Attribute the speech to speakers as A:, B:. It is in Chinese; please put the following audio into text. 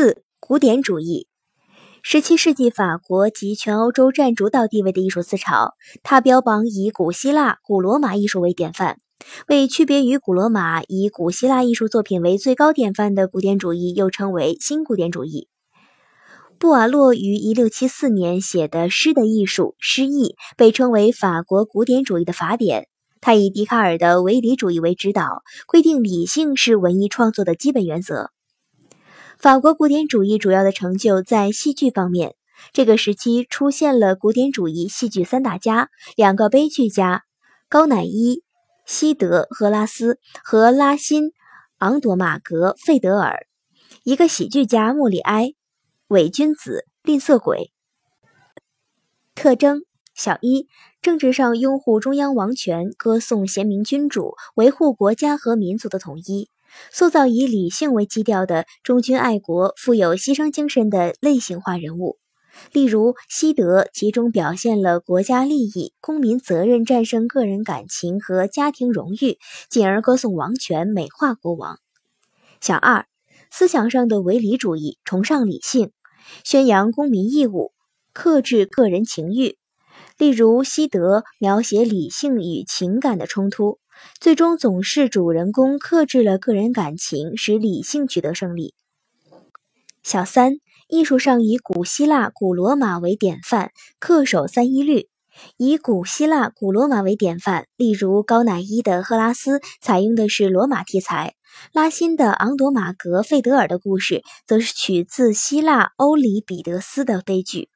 A: 四、古典主义。十七世纪法国及全欧洲占主导地位的艺术思潮，它标榜以古希腊、古罗马艺术为典范。为区别于古罗马以古希腊艺术作品为最高典范的古典主义，又称为新古典主义。布瓦洛于一六七四年写的《诗的艺术》诗意，被称为法国古典主义的法典。他以笛卡尔的唯理主义为指导，规定理性是文艺创作的基本原则。法国古典主义主要的成就在戏剧方面。这个时期出现了古典主义戏剧三大家：两个悲剧家高乃伊、西德、赫拉斯和拉辛、昂朵马格、费德尔；一个喜剧家莫里埃、伪君子、吝啬鬼。特征：小一，政治上拥护中央王权，歌颂贤明君主，维护国家和民族的统一。塑造以理性为基调的忠君爱国、富有牺牲精神的类型化人物，例如西德，集中表现了国家利益、公民责任战胜个人感情和家庭荣誉，进而歌颂王权、美化国王。小二，思想上的唯理主义，崇尚理性，宣扬公民义务，克制个人情欲，例如西德描写理性与情感的冲突。最终总是主人公克制了个人感情，使理性取得胜利。小三，艺术上以古希腊、古罗马为典范，恪守三一律。以古希腊、古罗马为典范，例如高乃伊的《赫拉斯》采用的是罗马题材，拉辛的《昂朵马格费德尔》的故事则是取自希腊欧里彼得斯的悲剧。